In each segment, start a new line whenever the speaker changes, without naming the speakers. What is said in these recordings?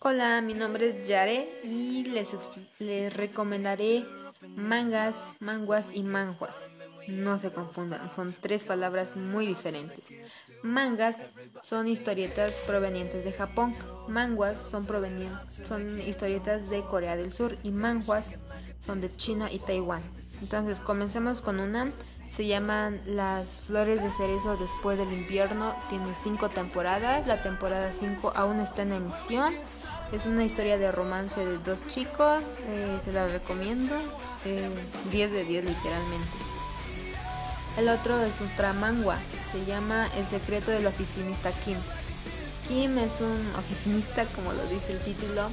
Hola, mi nombre es Yare y les, les recomendaré mangas, manguas y manjuas. No se confundan, son tres palabras muy diferentes. Mangas son historietas provenientes de Japón, manguas son, son historietas de Corea del Sur y manjuas son de China y Taiwán. Entonces, comencemos con una. Se llaman Las Flores de Cerezo después del invierno. Tiene cinco temporadas. La temporada 5 aún está en emisión. Es una historia de romance de dos chicos. Eh, se la recomiendo. 10 eh, de 10 literalmente. El otro es Ultramangua. Se llama El secreto del oficinista Kim. Kim es un oficinista, como lo dice el título.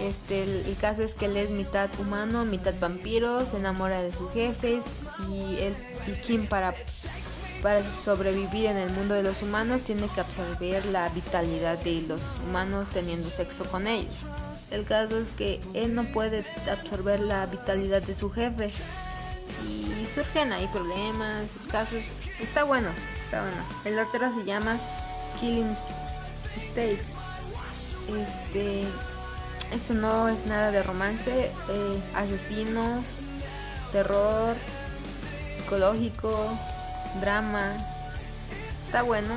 Este, el, caso es que él es mitad humano, mitad vampiro, se enamora de sus jefes y, él, y Kim para, para sobrevivir en el mundo de los humanos tiene que absorber la vitalidad de los humanos teniendo sexo con ellos. El caso es que él no puede absorber la vitalidad de su jefe y surgen ahí problemas, casos. Está bueno, está bueno. El otro se llama Skilling State. Este esto no es nada de romance, eh, asesino, terror, psicológico, drama. Está bueno.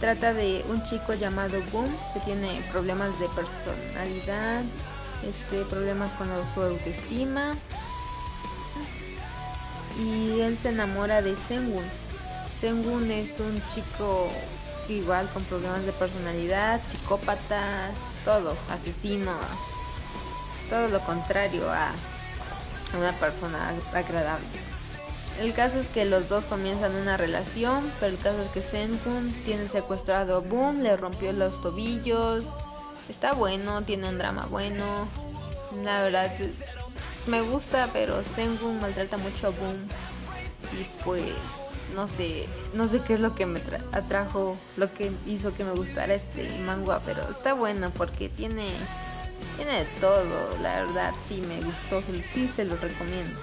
Trata de un chico llamado Boom que tiene problemas de personalidad, este, problemas con su autoestima. Y él se enamora de Sengun. Sengun es un chico igual con problemas de personalidad, psicópata, todo, asesino, todo lo contrario a una persona agradable. El caso es que los dos comienzan una relación, pero el caso es que Sengun tiene secuestrado a Boom, le rompió los tobillos. Está bueno, tiene un drama bueno. La verdad me gusta, pero Sengun maltrata mucho a Boom. Y pues no sé, no sé qué es lo que me atrajo, lo que hizo que me gustara este manga, pero está bueno porque tiene, tiene de todo, la verdad, sí me gustó, sí se lo recomiendo.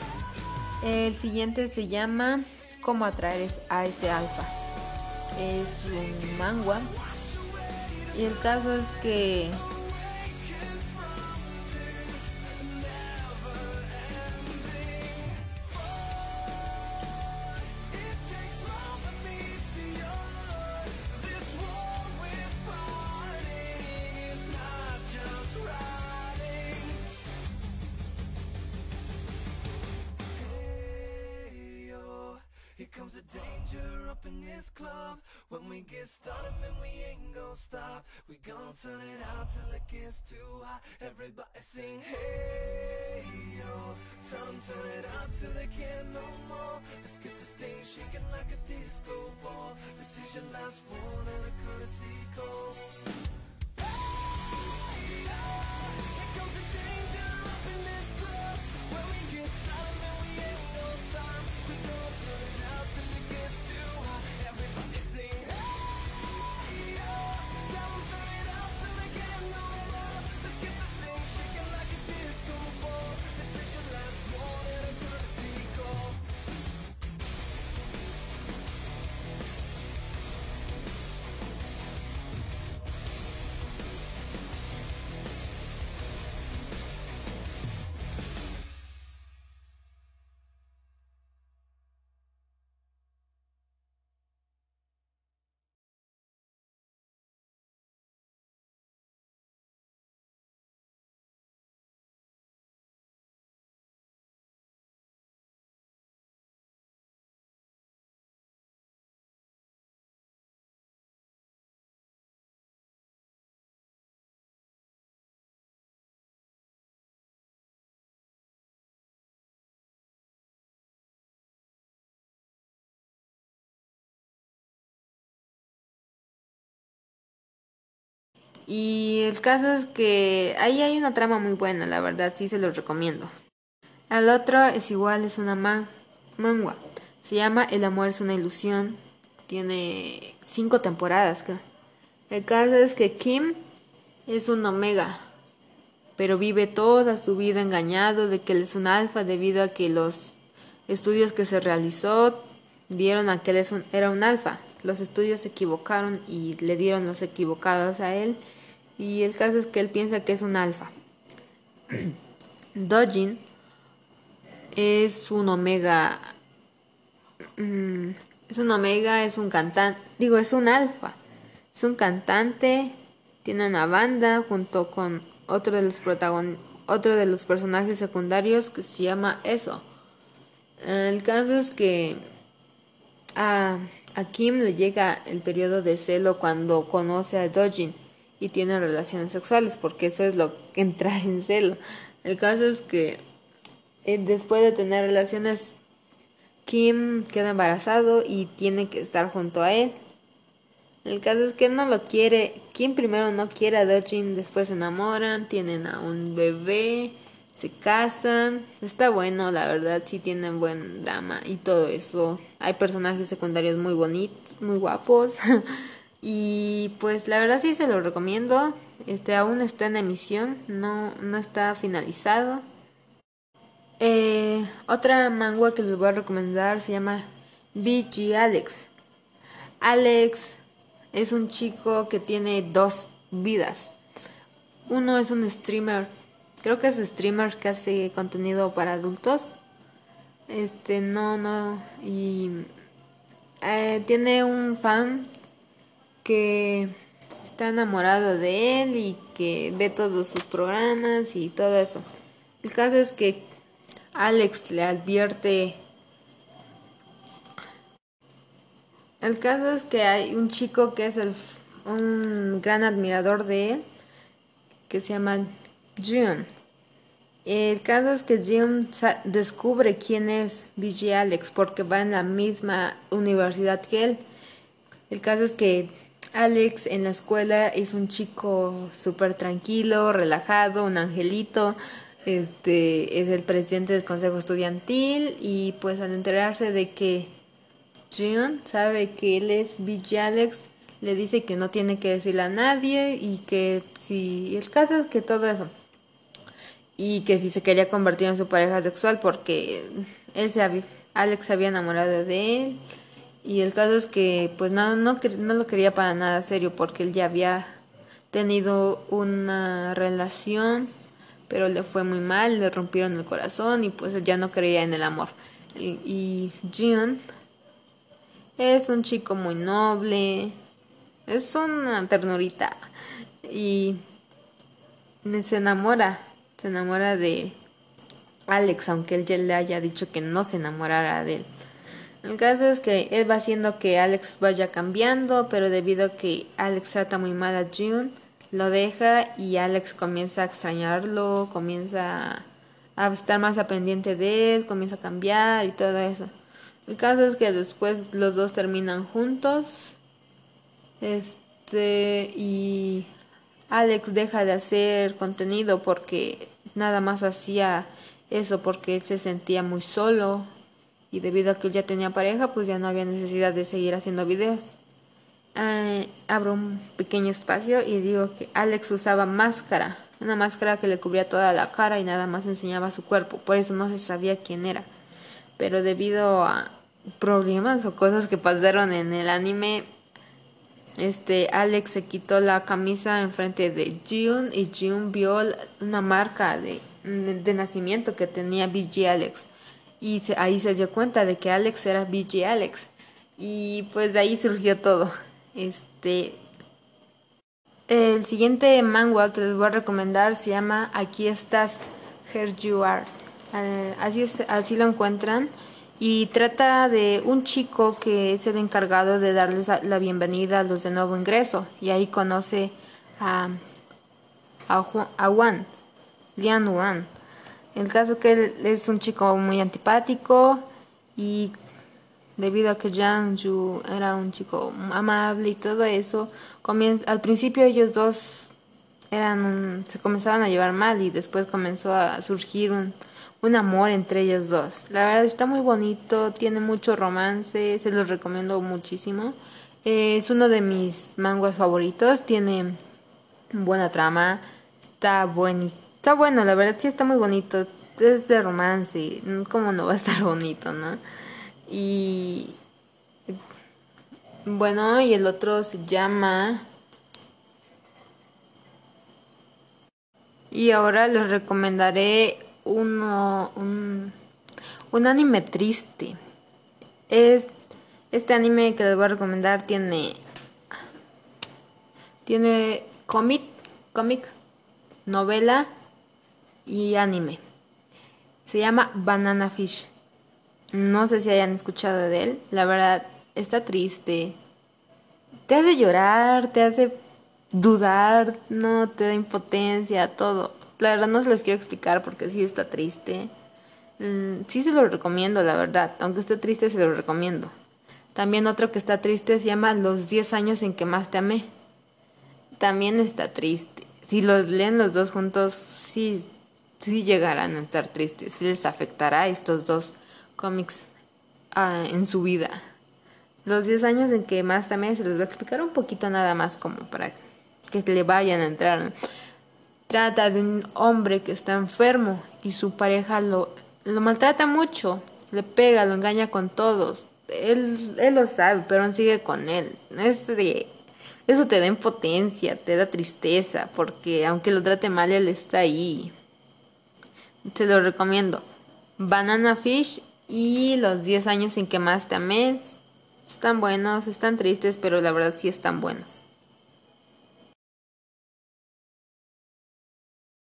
El siguiente se llama Cómo atraer a ese alfa. Es un manga y el caso es que comes the danger up in this club. When we get started, man, we ain't gonna stop. We gon' turn it out till it gets too hot. Everybody sing, hey, yo. Tell them turn it out till they can't no more. Let's get this thing shaking like a disco ball. This is your last one and a courtesy call Y el caso es que ahí hay una trama muy buena, la verdad, sí se los recomiendo. El otro es igual, es una man manga. Se llama El amor es una ilusión. Tiene cinco temporadas, creo. El caso es que Kim es un omega, pero vive toda su vida engañado de que él es un alfa debido a que los estudios que se realizó dieron a que él es un, era un alfa. Los estudios se equivocaron y le dieron los equivocados a él Y el caso es que él piensa que es un alfa. Dojin es un omega. Mm, es un omega, es un cantante. Digo, es un alfa. Es un cantante. Tiene una banda junto con otro de los protagon otro de los personajes secundarios que se llama Eso. El caso es que a, a Kim le llega el periodo de celo cuando conoce a Dojin y tienen relaciones sexuales, porque eso es lo que entrar en celo. El caso es que eh, después de tener relaciones, Kim queda embarazado y tiene que estar junto a él. El caso es que no lo quiere. Kim primero no quiere a Dojin, después se enamoran, tienen a un bebé, se casan. Está bueno, la verdad, sí tienen buen drama y todo eso. Hay personajes secundarios muy bonitos, muy guapos. Y pues la verdad sí se lo recomiendo. Este aún está en emisión, no, no está finalizado. Eh, otra manga que les voy a recomendar se llama BG Alex. Alex es un chico que tiene dos vidas. Uno es un streamer, creo que es streamer que hace contenido para adultos. Este, no, no, y eh, tiene un fan que está enamorado de él y que ve todos sus programas y todo eso. El caso es que Alex le advierte. El caso es que hay un chico que es el, un gran admirador de él, que se llama June. El caso es que June descubre quién es BG Alex porque va en la misma universidad que él. El caso es que Alex en la escuela es un chico súper tranquilo, relajado, un angelito. Este es el presidente del consejo estudiantil y pues al enterarse de que June sabe que él es BG Alex, le dice que no tiene que decirle a nadie y que si el caso es que todo eso y que si se quería convertir en su pareja sexual porque él se había, Alex se había enamorado de él y el caso es que pues no, no, no lo quería para nada serio porque él ya había tenido una relación, pero le fue muy mal, le rompieron el corazón y pues ya no creía en el amor. Y, y es un chico muy noble, es una ternurita y se enamora, se enamora de Alex, aunque él ya le haya dicho que no se enamorara de él. El caso es que él va haciendo que Alex vaya cambiando, pero debido a que Alex trata muy mal a June, lo deja y Alex comienza a extrañarlo, comienza a estar más pendiente de él, comienza a cambiar y todo eso. El caso es que después los dos terminan juntos. Este y Alex deja de hacer contenido porque nada más hacía eso porque él se sentía muy solo y debido a que él ya tenía pareja, pues ya no había necesidad de seguir haciendo videos. Abro un pequeño espacio y digo que Alex usaba máscara, una máscara que le cubría toda la cara y nada más enseñaba su cuerpo, por eso no se sabía quién era. Pero debido a problemas o cosas que pasaron en el anime, este Alex se quitó la camisa enfrente de June y June vio una marca de, de nacimiento que tenía BG Alex y ahí se dio cuenta de que Alex era BG Alex y pues de ahí surgió todo. Este el siguiente manga que les voy a recomendar se llama Aquí estás, Here You Are. Eh, así, así lo encuentran y trata de un chico que es el encargado de darles la bienvenida a los de nuevo ingreso. Y ahí conoce a, a, a Juan, Lian Wan el caso que él es un chico muy antipático y debido a que Jang Yu era un chico amable y todo eso, al principio ellos dos eran se comenzaban a llevar mal y después comenzó a surgir un, un amor entre ellos dos. La verdad está muy bonito, tiene mucho romance, se los recomiendo muchísimo. es uno de mis manguas favoritos, tiene buena trama, está buenísimo Está bueno, la verdad sí está muy bonito. Es de romance, ¿cómo no va a estar bonito, no? Y bueno, y el otro se llama Y ahora les recomendaré uno, un, anime triste. Es, este anime que les voy a recomendar tiene tiene cómic, novela y anime. Se llama Banana Fish. No sé si hayan escuchado de él. La verdad, está triste. Te hace llorar, te hace dudar, no te da impotencia, todo. La verdad no se los quiero explicar porque sí está triste. Mm, sí se lo recomiendo, la verdad. Aunque esté triste, se lo recomiendo. También otro que está triste se llama Los 10 años en que más te amé también está triste. Si los leen los dos juntos, sí, sí llegarán a estar tristes. Les afectará estos dos cómics ah, en su vida. Los 10 años en que más también se los voy a explicar un poquito nada más como para que le vayan a entrar. Trata de un hombre que está enfermo y su pareja lo, lo maltrata mucho, le pega, lo engaña con todos. Él, él lo sabe, pero sigue con él. Es de eso te da impotencia, te da tristeza, porque aunque lo trate mal, él está ahí. Te lo recomiendo. Banana Fish y los 10 años en que más te. Están buenos, están tristes, pero la verdad sí están buenos.